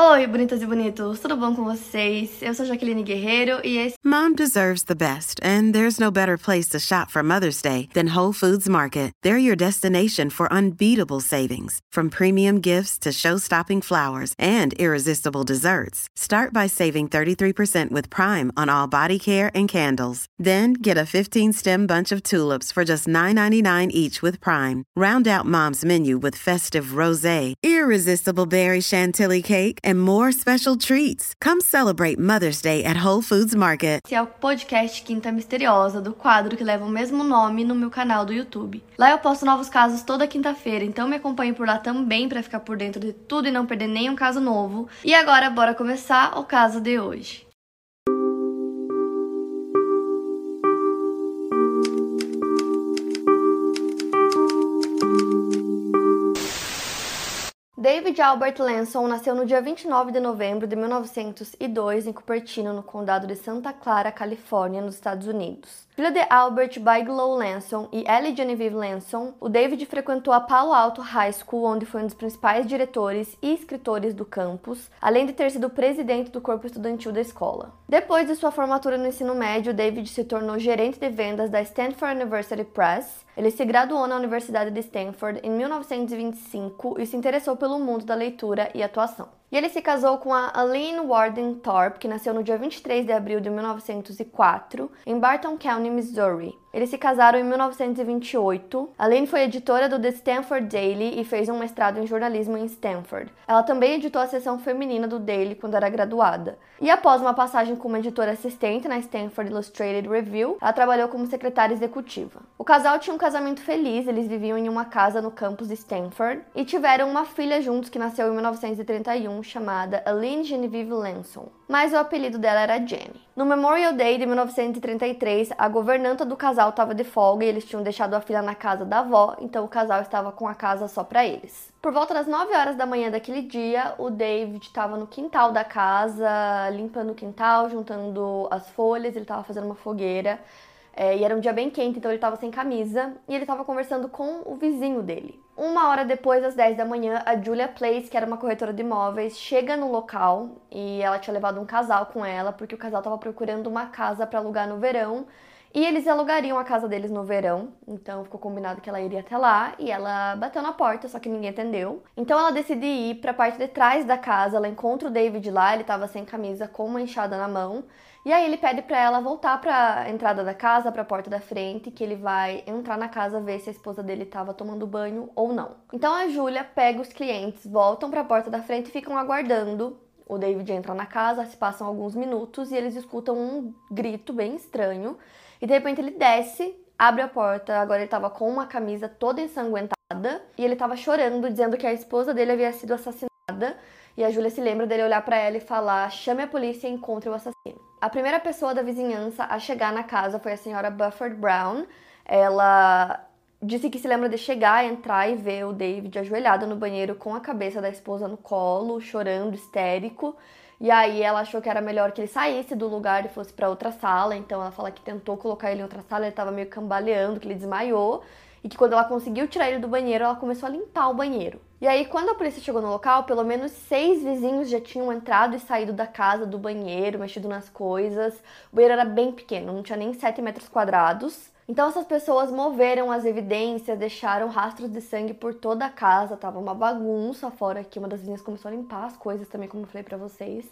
Oi, bonitas e bonitos, tudo bom com vocês? Eu sou Jaqueline Guerreiro e esse Mom deserves the best, and there's no better place to shop for Mother's Day than Whole Foods Market. They're your destination for unbeatable savings, from premium gifts to show-stopping flowers and irresistible desserts. Start by saving 33% with Prime on all body care and candles. Then get a 15-stem bunch of tulips for just $9.99 each with Prime. Round out Mom's menu with festive rosé, irresistible berry chantilly cake, and more special treats. Come celebrate Mother's Day at Whole Foods Market. é o podcast Quinta Misteriosa, do quadro que leva o mesmo nome no meu canal do YouTube. Lá eu posto novos casos toda quinta-feira, então me acompanhe por lá também para ficar por dentro de tudo e não perder nenhum caso novo. E agora bora começar o caso de hoje. David Albert Lanson nasceu no dia 29 de novembro de 1902 em Cupertino, no condado de Santa Clara, Califórnia, nos Estados Unidos. Filho de Albert Bigelow Lanson e Ellie Genevieve Lanson, o David frequentou a Palo Alto High School, onde foi um dos principais diretores e escritores do campus, além de ter sido presidente do corpo estudantil da escola. Depois de sua formatura no ensino médio, David se tornou gerente de vendas da Stanford University Press. Ele se graduou na Universidade de Stanford em 1925 e se interessou pelo mundo da leitura e atuação. E ele se casou com a Aline Warden Thorpe, que nasceu no dia 23 de abril de 1904, em Barton County, Missouri. Eles se casaram em 1928. Aline foi editora do The Stanford Daily e fez um mestrado em jornalismo em Stanford. Ela também editou a seção feminina do Daily quando era graduada. E após uma passagem como editora assistente na Stanford Illustrated Review, ela trabalhou como secretária executiva. O casal tinha um casamento feliz, eles viviam em uma casa no campus de Stanford e tiveram uma filha juntos que nasceu em 1931, chamada Aline Genevieve Lanson. Mas o apelido dela era Jenny. No Memorial Day de 1933, a governanta do casal estava de folga e eles tinham deixado a filha na casa da avó, então o casal estava com a casa só para eles. Por volta das 9 horas da manhã daquele dia, o David estava no quintal da casa, limpando o quintal, juntando as folhas, ele estava fazendo uma fogueira. É, e era um dia bem quente, então ele estava sem camisa e ele estava conversando com o vizinho dele. Uma hora depois, às 10 da manhã, a Julia Place, que era uma corretora de imóveis, chega no local e ela tinha levado um casal com ela, porque o casal estava procurando uma casa para alugar no verão e eles alugariam a casa deles no verão, então ficou combinado que ela iria até lá e ela bateu na porta, só que ninguém atendeu. Então ela decide ir para a parte de trás da casa, ela encontra o David lá, ele estava sem camisa, com uma enxada na mão. E aí ele pede para ela voltar para a entrada da casa, para a porta da frente, que ele vai entrar na casa ver se a esposa dele estava tomando banho ou não. Então a Júlia pega os clientes, voltam para a porta da frente e ficam aguardando. O David entra na casa, se passam alguns minutos e eles escutam um grito bem estranho. E de repente ele desce, abre a porta, agora ele estava com uma camisa toda ensanguentada e ele estava chorando, dizendo que a esposa dele havia sido assassinada. E a Júlia se lembra dele olhar para ela e falar: chame a polícia e encontre o assassino. A primeira pessoa da vizinhança a chegar na casa foi a senhora Bufford Brown. Ela disse que se lembra de chegar, entrar e ver o David ajoelhado no banheiro com a cabeça da esposa no colo, chorando, histérico. E aí ela achou que era melhor que ele saísse do lugar e fosse para outra sala. Então ela fala que tentou colocar ele em outra sala, ele estava meio cambaleando, que ele desmaiou. E que quando ela conseguiu tirar ele do banheiro, ela começou a limpar o banheiro. E aí, quando a polícia chegou no local, pelo menos seis vizinhos já tinham entrado e saído da casa, do banheiro, mexido nas coisas. O banheiro era bem pequeno, não tinha nem 7 metros quadrados. Então essas pessoas moveram as evidências, deixaram rastros de sangue por toda a casa, tava uma bagunça fora que uma das vizinhas começou a limpar as coisas também, como eu falei para vocês.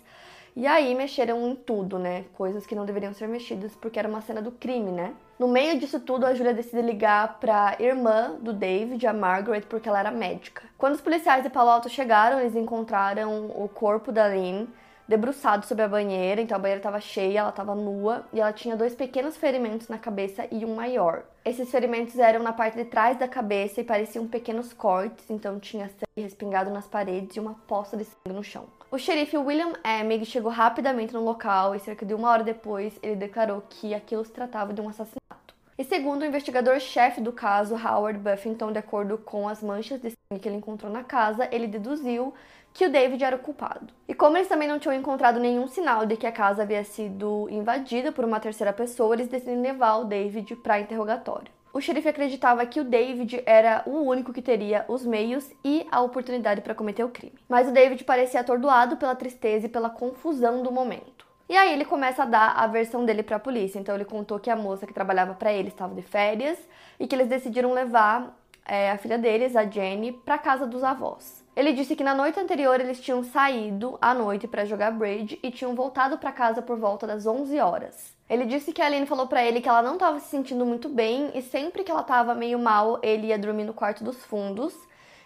E aí mexeram em tudo, né? Coisas que não deveriam ser mexidas porque era uma cena do crime, né? No meio disso tudo, a Julia decide ligar para irmã do David, a Margaret, porque ela era médica. Quando os policiais de Palo Alto chegaram, eles encontraram o corpo da Lynn debruçado sobre a banheira, então a banheira estava cheia, ela estava nua e ela tinha dois pequenos ferimentos na cabeça e um maior. Esses ferimentos eram na parte de trás da cabeça e pareciam pequenos cortes, então tinha sangue respingado nas paredes e uma poça de sangue no chão. O xerife William Emig chegou rapidamente no local e cerca de uma hora depois ele declarou que aquilo se tratava de um assassinato. E segundo o investigador-chefe do caso, Howard Buffington, de acordo com as manchas de sangue que ele encontrou na casa, ele deduziu que o David era o culpado. E como eles também não tinham encontrado nenhum sinal de que a casa havia sido invadida por uma terceira pessoa, eles decidem levar o David para interrogatório. o xerife acreditava que o David era o único que teria os meios e a oportunidade para cometer o crime. Mas o David parecia atordoado pela tristeza e pela confusão do momento. E aí ele começa a dar a versão dele para a polícia. Então ele contou que a moça que trabalhava para ele estava de férias e que eles decidiram levar é, a filha deles, a Jenny, para casa dos avós. Ele disse que na noite anterior eles tinham saído à noite para jogar bridge e tinham voltado para casa por volta das 11 horas. Ele disse que a Aline falou para ele que ela não estava se sentindo muito bem e sempre que ela estava meio mal, ele ia dormir no quarto dos fundos.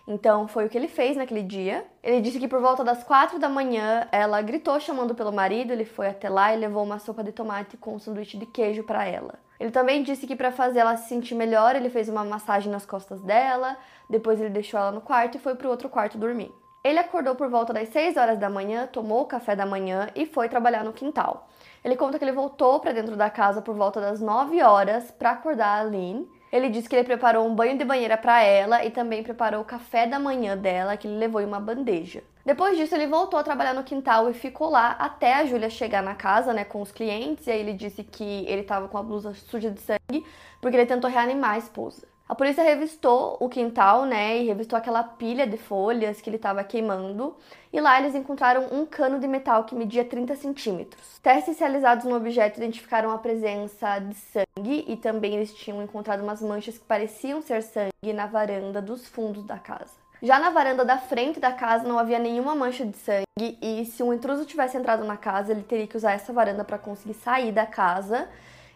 Então foi o que ele fez naquele dia. Ele disse que por volta das quatro da manhã ela gritou chamando pelo marido, ele foi até lá e levou uma sopa de tomate com um sanduíche de queijo para ela. Ele também disse que para fazer ela se sentir melhor, ele fez uma massagem nas costas dela, depois ele deixou ela no quarto e foi para o outro quarto dormir. Ele acordou por volta das 6 horas da manhã, tomou o café da manhã e foi trabalhar no quintal. Ele conta que ele voltou para dentro da casa por volta das 9 horas para acordar a Aline. Ele disse que ele preparou um banho de banheira para ela e também preparou o café da manhã dela, que ele levou em uma bandeja. Depois disso, ele voltou a trabalhar no quintal e ficou lá até a Júlia chegar na casa, né, com os clientes. E aí ele disse que ele estava com a blusa suja de sangue porque ele tentou reanimar a esposa. A polícia revistou o quintal, né, e revistou aquela pilha de folhas que ele estava queimando. E lá eles encontraram um cano de metal que media 30 centímetros. Testes realizados no objeto identificaram a presença de sangue e também eles tinham encontrado umas manchas que pareciam ser sangue na varanda dos fundos da casa. Já na varanda da frente da casa não havia nenhuma mancha de sangue e se um intruso tivesse entrado na casa, ele teria que usar essa varanda para conseguir sair da casa.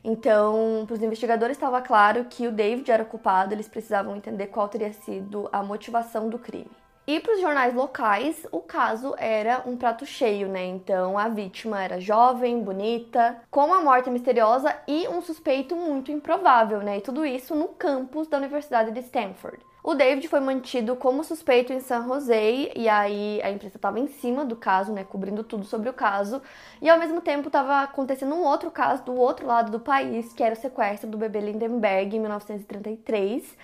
Então, para os investigadores estava claro que o David era culpado, eles precisavam entender qual teria sido a motivação do crime. E para os jornais locais, o caso era um prato cheio, né? Então a vítima era jovem, bonita, com uma morte misteriosa e um suspeito muito improvável, né? E tudo isso no campus da Universidade de Stanford. O David foi mantido como suspeito em San José e aí a imprensa estava em cima do caso, né, cobrindo tudo sobre o caso. E ao mesmo tempo estava acontecendo um outro caso do outro lado do país, que era o sequestro do bebê Lindenberg em 1933.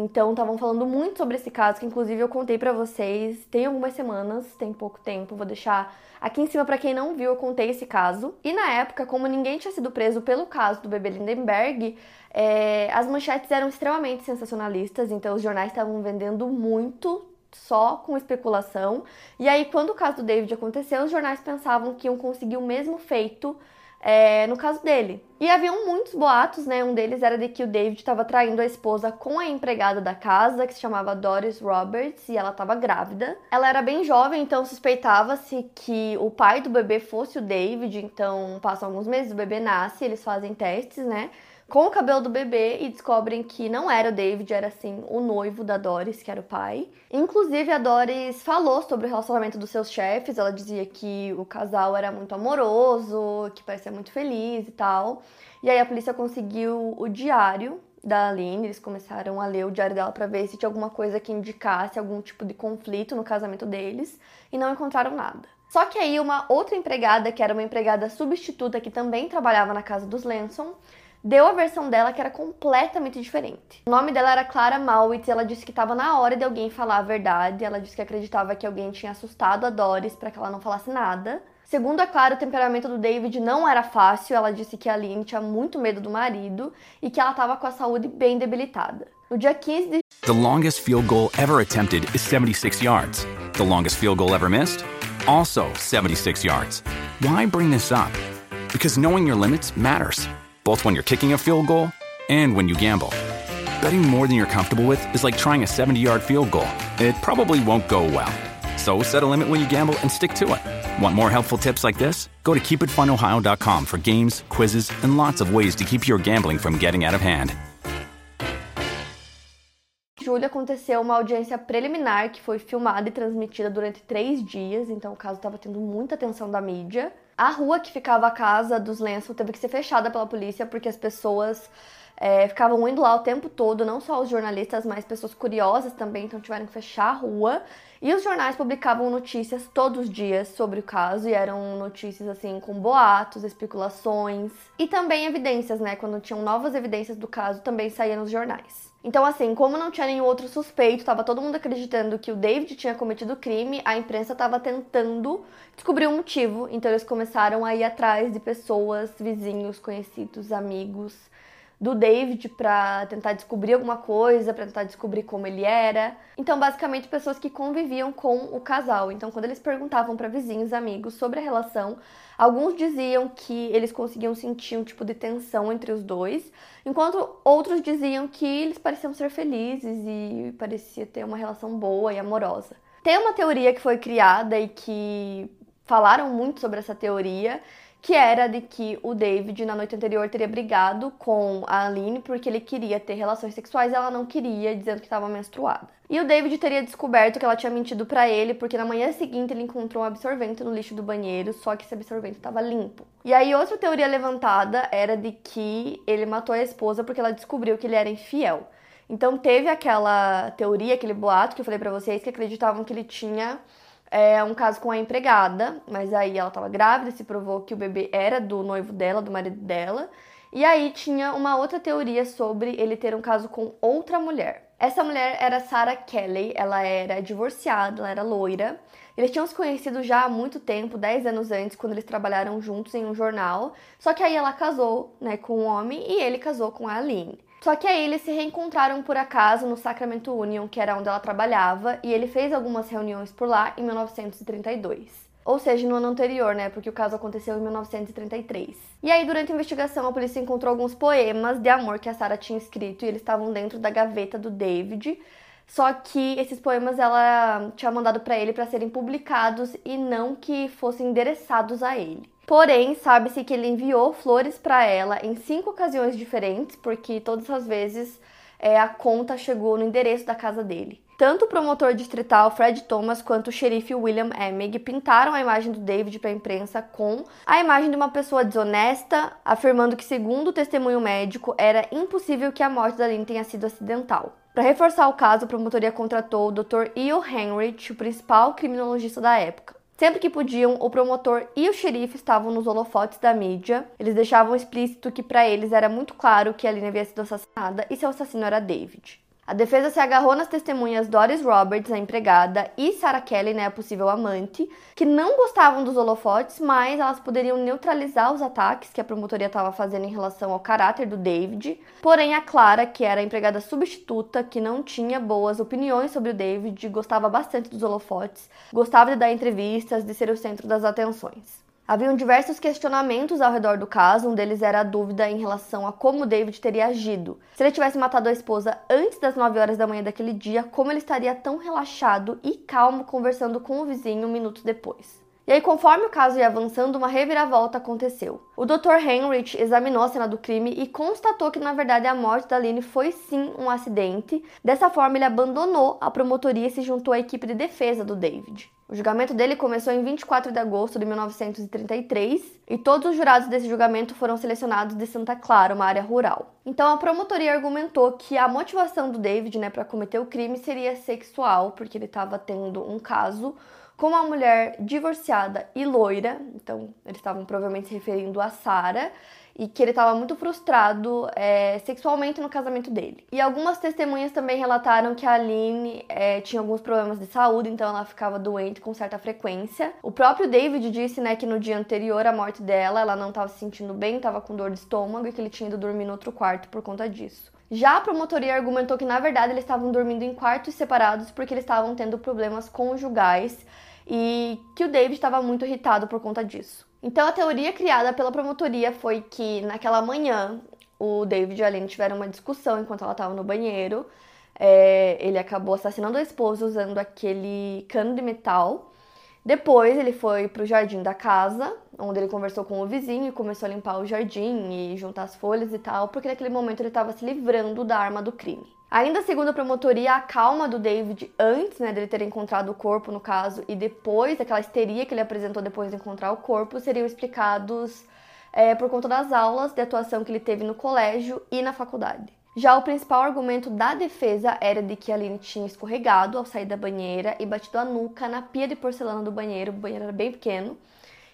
Então estavam falando muito sobre esse caso, que inclusive eu contei para vocês tem algumas semanas, tem pouco tempo, vou deixar aqui em cima para quem não viu, eu contei esse caso. E na época, como ninguém tinha sido preso pelo caso do bebê Lindenberg, é, as manchetes eram extremamente sensacionalistas, então os jornais estavam vendendo muito só com especulação. E aí, quando o caso do David aconteceu, os jornais pensavam que iam conseguir o mesmo feito é, no caso dele. E haviam muitos boatos, né? Um deles era de que o David estava traindo a esposa com a empregada da casa, que se chamava Doris Roberts, e ela estava grávida. Ela era bem jovem, então suspeitava-se que o pai do bebê fosse o David. Então, passam alguns meses, o bebê nasce, eles fazem testes, né? Com o cabelo do bebê e descobrem que não era o David, era assim o noivo da Doris, que era o pai. Inclusive, a Doris falou sobre o relacionamento dos seus chefes, ela dizia que o casal era muito amoroso, que parecia muito feliz e tal. E aí a polícia conseguiu o diário da Aline, eles começaram a ler o diário dela para ver se tinha alguma coisa que indicasse algum tipo de conflito no casamento deles e não encontraram nada. Só que aí uma outra empregada, que era uma empregada substituta que também trabalhava na casa dos Lenson, deu a versão dela que era completamente diferente. O nome dela era Clara Mowitz e ela disse que estava na hora de alguém falar a verdade. Ela disse que acreditava que alguém tinha assustado a Doris para que ela não falasse nada. Segundo a Clara, o temperamento do David não era fácil. Ela disse que a Aline tinha muito medo do marido e que ela estava com a saúde bem debilitada. No dia 15 de The longest field goal ever attempted is 76 yards. The longest field goal ever missed? Also 76 yards. Why bring this up? Because knowing your limits matters both when you're kicking a field goal and when you gamble. Betting more than you're comfortable with is like trying a 70 yard field goal. It probably won't go well. So set a limit when you gamble and stick to it. Want more helpful tips like this? Go to keepitfunohio.com for games, quizzes, and lots of ways to keep your gambling from getting out of hand. julho aconteceu uma audiência preliminar que foi filmada e transmitida durante três dias, então o caso estava tendo muita atenção da mídia. A rua que ficava a casa dos Lençol teve que ser fechada pela polícia porque as pessoas é, ficavam indo lá o tempo todo, não só os jornalistas, mas pessoas curiosas também, então tiveram que fechar a rua. E os jornais publicavam notícias todos os dias sobre o caso, e eram notícias assim com boatos, especulações e também evidências, né? Quando tinham novas evidências do caso, também saíam nos jornais. Então, assim, como não tinha nenhum outro suspeito, estava todo mundo acreditando que o David tinha cometido o crime, a imprensa estava tentando descobrir o um motivo. Então, eles começaram a ir atrás de pessoas, vizinhos, conhecidos, amigos do David para tentar descobrir alguma coisa, para tentar descobrir como ele era. Então, basicamente, pessoas que conviviam com o casal. Então, quando eles perguntavam para vizinhos, amigos sobre a relação, alguns diziam que eles conseguiam sentir um tipo de tensão entre os dois, enquanto outros diziam que eles pareciam ser felizes e parecia ter uma relação boa e amorosa. Tem uma teoria que foi criada e que falaram muito sobre essa teoria, que era de que o David na noite anterior teria brigado com a Aline porque ele queria ter relações sexuais e ela não queria, dizendo que estava menstruada. E o David teria descoberto que ela tinha mentido para ele porque na manhã seguinte ele encontrou um absorvente no lixo do banheiro, só que esse absorvente estava limpo. E aí outra teoria levantada era de que ele matou a esposa porque ela descobriu que ele era infiel. Então teve aquela teoria, aquele boato que eu falei para vocês que acreditavam que ele tinha é um caso com a empregada, mas aí ela estava grávida, se provou que o bebê era do noivo dela, do marido dela. E aí tinha uma outra teoria sobre ele ter um caso com outra mulher. Essa mulher era Sarah Kelly, ela era divorciada, ela era loira. Eles tinham se conhecido já há muito tempo, 10 anos antes, quando eles trabalharam juntos em um jornal. Só que aí ela casou, né, com um homem e ele casou com a Aline. Só que aí eles se reencontraram por acaso no Sacramento Union, que era onde ela trabalhava, e ele fez algumas reuniões por lá em 1932. Ou seja, no ano anterior, né? Porque o caso aconteceu em 1933. E aí, durante a investigação, a polícia encontrou alguns poemas de amor que a Sarah tinha escrito e eles estavam dentro da gaveta do David. Só que esses poemas ela tinha mandado para ele para serem publicados e não que fossem endereçados a ele. Porém, sabe-se que ele enviou flores para ela em cinco ocasiões diferentes, porque todas as vezes é, a conta chegou no endereço da casa dele. Tanto o promotor distrital Fred Thomas quanto o xerife William Emig pintaram a imagem do David para a imprensa com a imagem de uma pessoa desonesta, afirmando que, segundo o testemunho médico, era impossível que a morte da Lynn tenha sido acidental. Para reforçar o caso, a promotoria contratou o Dr. Eo Henrich, o principal criminologista da época. Sempre que podiam, o promotor e o xerife estavam nos holofotes da mídia. Eles deixavam explícito que para eles era muito claro que a Aline havia sido assassinada e seu assassino era David. A defesa se agarrou nas testemunhas Doris Roberts, a empregada, e Sarah Kelly, né, a possível amante, que não gostavam dos holofotes, mas elas poderiam neutralizar os ataques que a promotoria estava fazendo em relação ao caráter do David. Porém, a Clara, que era a empregada substituta, que não tinha boas opiniões sobre o David, gostava bastante dos holofotes, gostava de dar entrevistas, de ser o centro das atenções. Haviam diversos questionamentos ao redor do caso, um deles era a dúvida em relação a como David teria agido. Se ele tivesse matado a esposa antes das 9 horas da manhã daquele dia, como ele estaria tão relaxado e calmo conversando com o vizinho minutos depois. E aí, conforme o caso ia avançando, uma reviravolta aconteceu. O Dr. Heinrich examinou a cena do crime e constatou que, na verdade, a morte da Aline foi sim um acidente. Dessa forma, ele abandonou a promotoria e se juntou à equipe de defesa do David. O julgamento dele começou em 24 de agosto de 1933 e todos os jurados desse julgamento foram selecionados de Santa Clara, uma área rural. Então a promotoria argumentou que a motivação do David, né, para cometer o crime seria sexual, porque ele estava tendo um caso com uma mulher divorciada e loira, então eles estavam provavelmente se referindo a Sara, e que ele estava muito frustrado é, sexualmente no casamento dele. E algumas testemunhas também relataram que a Aline é, tinha alguns problemas de saúde, então ela ficava doente com certa frequência. O próprio David disse né, que no dia anterior à morte dela, ela não estava se sentindo bem, estava com dor de estômago e que ele tinha ido dormir no outro quarto por conta disso. Já a promotoria argumentou que na verdade eles estavam dormindo em quartos separados porque eles estavam tendo problemas conjugais e que o David estava muito irritado por conta disso. Então a teoria criada pela promotoria foi que naquela manhã o David e a Aline tiveram uma discussão enquanto ela estava no banheiro. É, ele acabou assassinando a esposa usando aquele cano de metal. Depois ele foi para o jardim da casa, onde ele conversou com o vizinho e começou a limpar o jardim e juntar as folhas e tal, porque naquele momento ele estava se livrando da arma do crime. Ainda segundo a promotoria, a calma do David antes né, dele ter encontrado o corpo, no caso, e depois, aquela histeria que ele apresentou depois de encontrar o corpo, seriam explicados é, por conta das aulas de atuação que ele teve no colégio e na faculdade. Já o principal argumento da defesa era de que a Aline tinha escorregado ao sair da banheira e batido a nuca na pia de porcelana do banheiro, o banheiro era bem pequeno,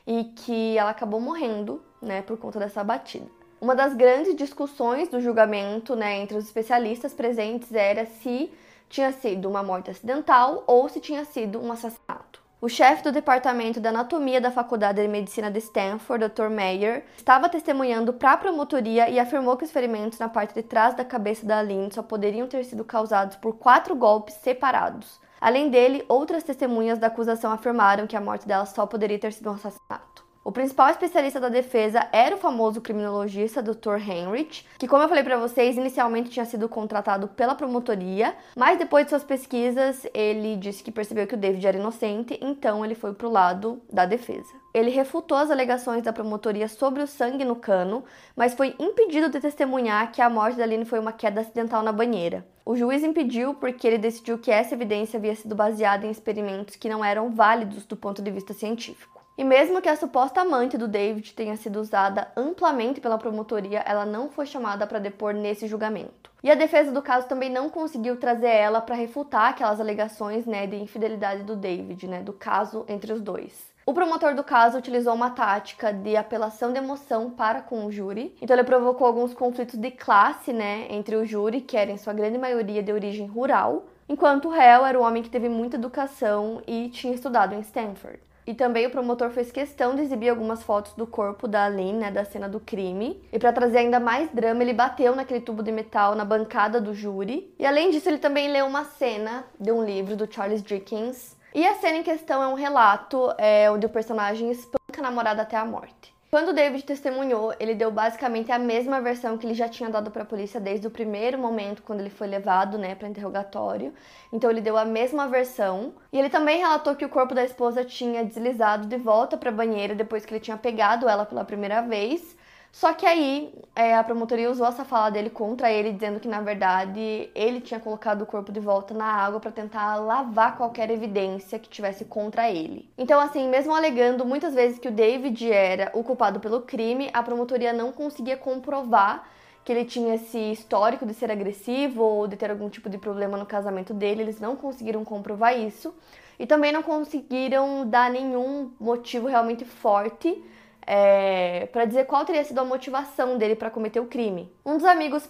e que ela acabou morrendo né, por conta dessa batida. Uma das grandes discussões do julgamento né, entre os especialistas presentes era se tinha sido uma morte acidental ou se tinha sido um assassinato. O chefe do departamento de anatomia da Faculdade de Medicina de Stanford, Dr. Mayer, estava testemunhando para a promotoria e afirmou que os ferimentos na parte de trás da cabeça da Aline só poderiam ter sido causados por quatro golpes separados. Além dele, outras testemunhas da acusação afirmaram que a morte dela só poderia ter sido um assassinato. O principal especialista da defesa era o famoso criminologista Dr. Heinrich, que, como eu falei para vocês, inicialmente tinha sido contratado pela promotoria, mas depois de suas pesquisas, ele disse que percebeu que o David era inocente, então ele foi pro lado da defesa. Ele refutou as alegações da promotoria sobre o sangue no cano, mas foi impedido de testemunhar que a morte da Aline foi uma queda acidental na banheira. O juiz impediu porque ele decidiu que essa evidência havia sido baseada em experimentos que não eram válidos do ponto de vista científico. E mesmo que a suposta amante do David tenha sido usada amplamente pela promotoria, ela não foi chamada para depor nesse julgamento. E a defesa do caso também não conseguiu trazer ela para refutar aquelas alegações né, de infidelidade do David, né, do caso entre os dois. O promotor do caso utilizou uma tática de apelação de emoção para com o júri. Então ele provocou alguns conflitos de classe, né, entre o júri, que era em sua grande maioria de origem rural, enquanto o réu era um homem que teve muita educação e tinha estudado em Stanford. E também o promotor fez questão de exibir algumas fotos do corpo da Aline, né, da cena do crime. E para trazer ainda mais drama, ele bateu naquele tubo de metal na bancada do júri. E além disso, ele também leu uma cena de um livro do Charles Dickens. E a cena em questão é um relato é, onde o personagem espanca a namorada até a morte. Quando David testemunhou, ele deu basicamente a mesma versão que ele já tinha dado para a polícia desde o primeiro momento quando ele foi levado, né, para interrogatório. Então ele deu a mesma versão. E ele também relatou que o corpo da esposa tinha deslizado de volta para a banheira depois que ele tinha pegado ela pela primeira vez. Só que aí é, a promotoria usou essa fala dele contra ele, dizendo que na verdade ele tinha colocado o corpo de volta na água para tentar lavar qualquer evidência que tivesse contra ele. Então, assim, mesmo alegando muitas vezes que o David era o culpado pelo crime, a promotoria não conseguia comprovar que ele tinha esse histórico de ser agressivo ou de ter algum tipo de problema no casamento dele. Eles não conseguiram comprovar isso e também não conseguiram dar nenhum motivo realmente forte é, para dizer qual teria sido a motivação dele para cometer o crime. Um dos amigos.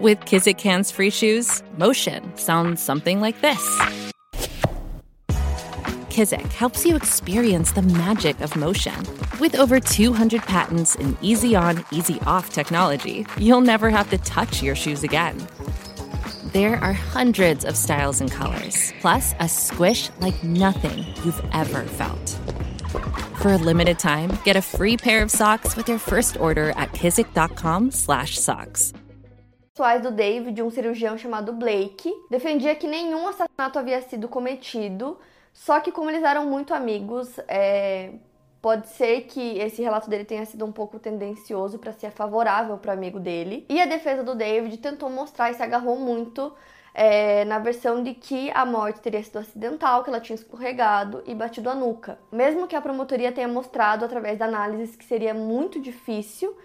With Kizik hands free shoes, motion sounds something like this. Kizik helps you experience the magic of motion. With over 200 patents and easy on, easy off technology, you'll never have to touch your shoes again. There are hundreds of styles and colors, plus a squish like nothing you've ever felt. For a limited time, get a free pair of socks with your first order at kizik.com/socks. Pessoais do David, um cirurgião chamado Blake, defendia que nenhum assassinato havia sido cometido, só que como eles eram muito amigos, é... pode ser que esse relato dele tenha sido um pouco tendencioso para ser favorável para amigo dele. E a defesa do David tentou mostrar e se agarrou muito é, na versão de que a morte teria sido acidental, que ela tinha escorregado e batido a nuca. Mesmo que a promotoria tenha mostrado através da análise que seria muito difícil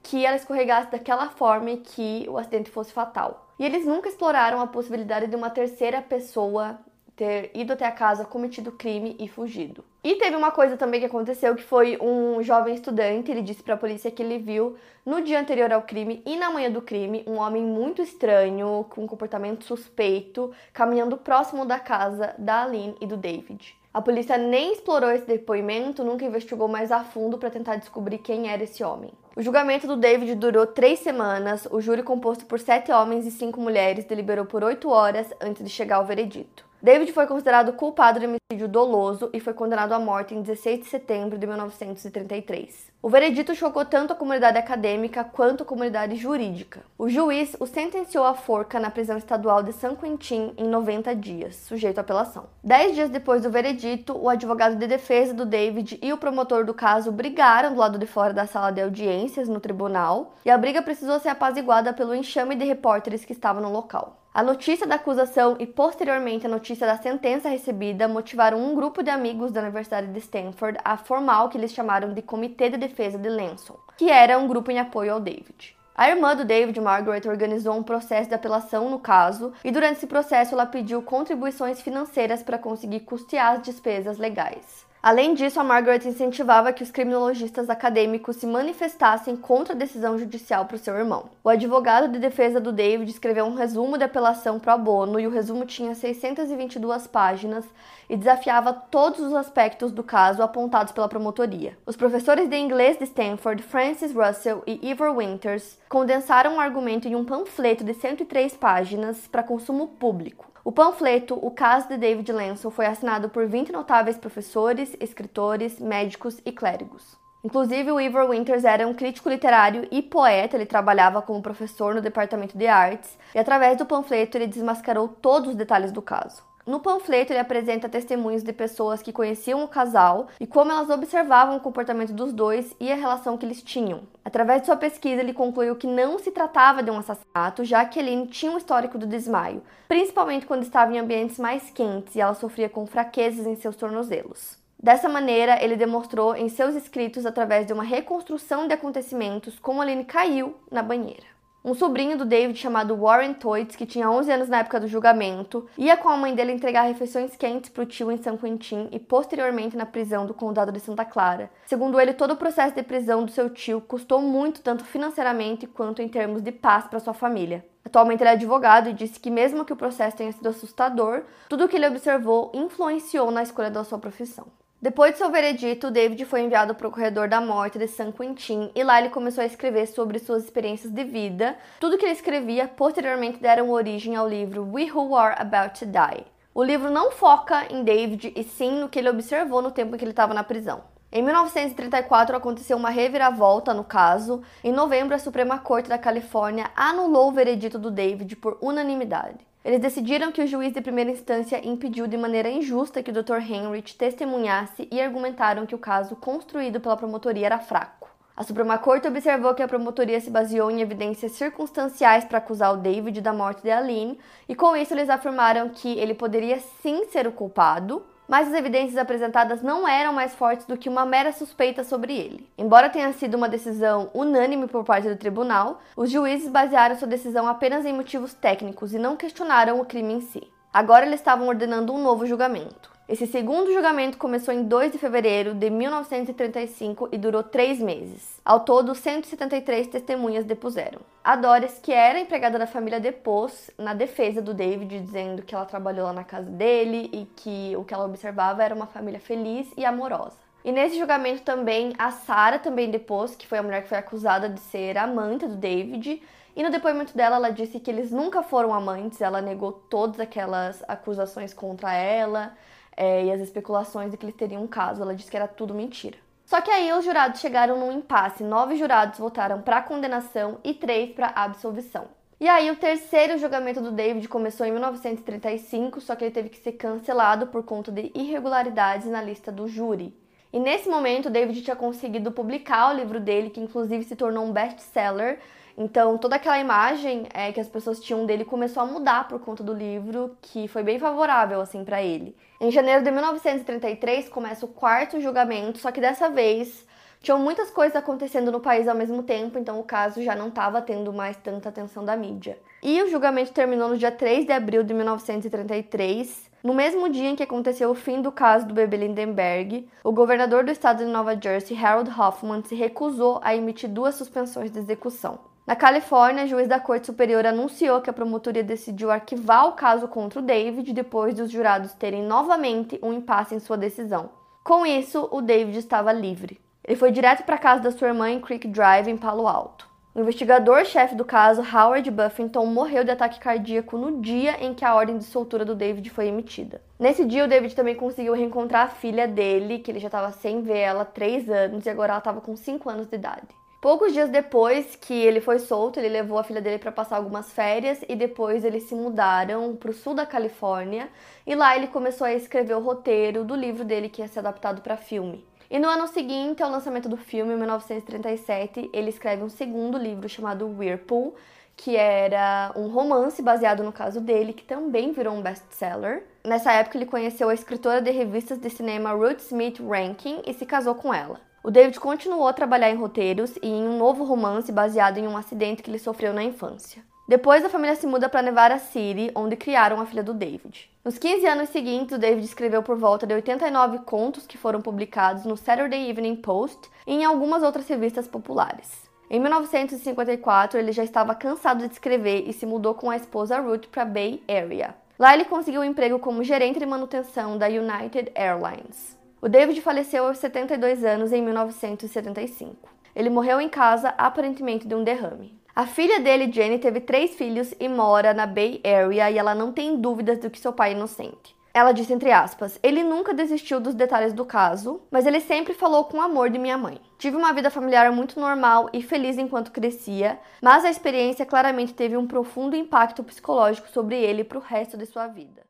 que ela escorregasse daquela forma e que o acidente fosse fatal. E eles nunca exploraram a possibilidade de uma terceira pessoa ter ido até a casa, cometido crime e fugido. E teve uma coisa também que aconteceu que foi um jovem estudante, ele disse para a polícia que ele viu no dia anterior ao crime e na manhã do crime um homem muito estranho, com um comportamento suspeito, caminhando próximo da casa da Aline e do David. A polícia nem explorou esse depoimento, nunca investigou mais a fundo para tentar descobrir quem era esse homem. O julgamento do David durou três semanas. O júri, composto por sete homens e cinco mulheres, deliberou por oito horas antes de chegar ao veredito. David foi considerado culpado de homicídio doloso e foi condenado à morte em 16 de setembro de 1933. O veredito chocou tanto a comunidade acadêmica quanto a comunidade jurídica. O juiz o sentenciou à forca na prisão estadual de San Quentin em 90 dias, sujeito à apelação. Dez dias depois do veredito, o advogado de defesa do David e o promotor do caso brigaram do lado de fora da sala de audiências no tribunal e a briga precisou ser apaziguada pelo enxame de repórteres que estavam no local. A notícia da acusação e posteriormente a notícia da sentença recebida motivaram um grupo de amigos da Universidade de Stanford a formar o que eles chamaram de Comitê de Defesa de Lenson, que era um grupo em apoio ao David. A irmã do David, Margaret, organizou um processo de apelação no caso e durante esse processo ela pediu contribuições financeiras para conseguir custear as despesas legais. Além disso, a Margaret incentivava que os criminologistas acadêmicos se manifestassem contra a decisão judicial para o seu irmão. O advogado de defesa do David escreveu um resumo de apelação pro bono e o resumo tinha 622 páginas e desafiava todos os aspectos do caso apontados pela promotoria. Os professores de inglês de Stanford, Francis Russell e Ivor Winters, condensaram o argumento em um panfleto de 103 páginas para consumo público. O panfleto O Caso de David Lanson foi assinado por 20 notáveis professores, escritores, médicos e clérigos. Inclusive, o Ivor Winters era um crítico literário e poeta, ele trabalhava como professor no departamento de artes, e através do panfleto ele desmascarou todos os detalhes do caso. No panfleto, ele apresenta testemunhos de pessoas que conheciam o casal e como elas observavam o comportamento dos dois e a relação que eles tinham. Através de sua pesquisa, ele concluiu que não se tratava de um assassinato, já que Helene tinha um histórico do desmaio, principalmente quando estava em ambientes mais quentes e ela sofria com fraquezas em seus tornozelos. Dessa maneira, ele demonstrou em seus escritos, através de uma reconstrução de acontecimentos, como Helene caiu na banheira. Um sobrinho do David chamado Warren Toitz, que tinha 11 anos na época do julgamento, ia com a mãe dele entregar refeições quentes para o tio em San Quentin e posteriormente na prisão do condado de Santa Clara. Segundo ele, todo o processo de prisão do seu tio custou muito, tanto financeiramente quanto em termos de paz para sua família. Atualmente ele é advogado e disse que mesmo que o processo tenha sido assustador, tudo o que ele observou influenciou na escolha da sua profissão. Depois de seu veredito, David foi enviado para o corredor da morte de San Quentin e lá ele começou a escrever sobre suas experiências de vida. Tudo que ele escrevia posteriormente deram origem ao livro We Who Are About to Die. O livro não foca em David e sim no que ele observou no tempo em que ele estava na prisão. Em 1934 aconteceu uma reviravolta no caso. Em novembro, a Suprema Corte da Califórnia anulou o veredito do David por unanimidade. Eles decidiram que o juiz de primeira instância impediu de maneira injusta que o Dr. Henrich testemunhasse e argumentaram que o caso construído pela promotoria era fraco. A Suprema Corte observou que a promotoria se baseou em evidências circunstanciais para acusar o David da morte de Aline, e com isso eles afirmaram que ele poderia sim ser o culpado, mas as evidências apresentadas não eram mais fortes do que uma mera suspeita sobre ele. Embora tenha sido uma decisão unânime por parte do tribunal, os juízes basearam sua decisão apenas em motivos técnicos e não questionaram o crime em si. Agora eles estavam ordenando um novo julgamento. Esse segundo julgamento começou em 2 de fevereiro de 1935 e durou três meses. Ao todo, 173 testemunhas depuseram. A Doris, que era empregada da família, depôs na defesa do David, dizendo que ela trabalhou lá na casa dele e que o que ela observava era uma família feliz e amorosa. E nesse julgamento também, a Sarah também depôs, que foi a mulher que foi acusada de ser amante do David, e no depoimento dela, ela disse que eles nunca foram amantes, ela negou todas aquelas acusações contra ela é, e as especulações de que eles teriam um caso. Ela disse que era tudo mentira. Só que aí os jurados chegaram num impasse. Nove jurados votaram para condenação e três para absolvição. E aí o terceiro julgamento do David começou em 1935, só que ele teve que ser cancelado por conta de irregularidades na lista do júri. E nesse momento, David tinha conseguido publicar o livro dele, que inclusive se tornou um best-seller, então, toda aquela imagem é, que as pessoas tinham dele começou a mudar por conta do livro, que foi bem favorável assim para ele. Em janeiro de 1933 começa o quarto julgamento, só que dessa vez tinham muitas coisas acontecendo no país ao mesmo tempo, então o caso já não estava tendo mais tanta atenção da mídia. E o julgamento terminou no dia 3 de abril de 1933. No mesmo dia em que aconteceu o fim do caso do bebê Lindenberg, o governador do estado de Nova Jersey, Harold Hoffman, se recusou a emitir duas suspensões de execução. Na Califórnia, juiz da Corte Superior anunciou que a promotoria decidiu arquivar o caso contra o David depois dos jurados terem novamente um impasse em sua decisão. Com isso, o David estava livre. Ele foi direto para a casa da sua irmã em Creek Drive, em Palo Alto. O investigador-chefe do caso, Howard Buffington, morreu de ataque cardíaco no dia em que a ordem de soltura do David foi emitida. Nesse dia, o David também conseguiu reencontrar a filha dele, que ele já estava sem ver ela há três anos e agora ela estava com cinco anos de idade. Poucos dias depois que ele foi solto, ele levou a filha dele para passar algumas férias e depois eles se mudaram para o sul da Califórnia e lá ele começou a escrever o roteiro do livro dele que ia ser adaptado para filme. E no ano seguinte, ao lançamento do filme, em 1937, ele escreve um segundo livro chamado Whirlpool, que era um romance baseado no caso dele, que também virou um best-seller. Nessa época, ele conheceu a escritora de revistas de cinema Ruth Smith Rankin e se casou com ela. O David continuou a trabalhar em roteiros e em um novo romance baseado em um acidente que ele sofreu na infância. Depois, a família se muda para Nevada City, onde criaram a filha do David. Nos 15 anos seguintes, o David escreveu por volta de 89 contos que foram publicados no Saturday Evening Post e em algumas outras revistas populares. Em 1954, ele já estava cansado de escrever e se mudou com a esposa Ruth para Bay Area. Lá ele conseguiu um emprego como gerente de manutenção da United Airlines. O David faleceu aos 72 anos em 1975. Ele morreu em casa, aparentemente de um derrame. A filha dele, Jenny, teve três filhos e mora na Bay Area e ela não tem dúvidas do que seu pai é inocente. Ela disse entre aspas: Ele nunca desistiu dos detalhes do caso, mas ele sempre falou com amor de minha mãe. Tive uma vida familiar muito normal e feliz enquanto crescia, mas a experiência claramente teve um profundo impacto psicológico sobre ele para o resto de sua vida.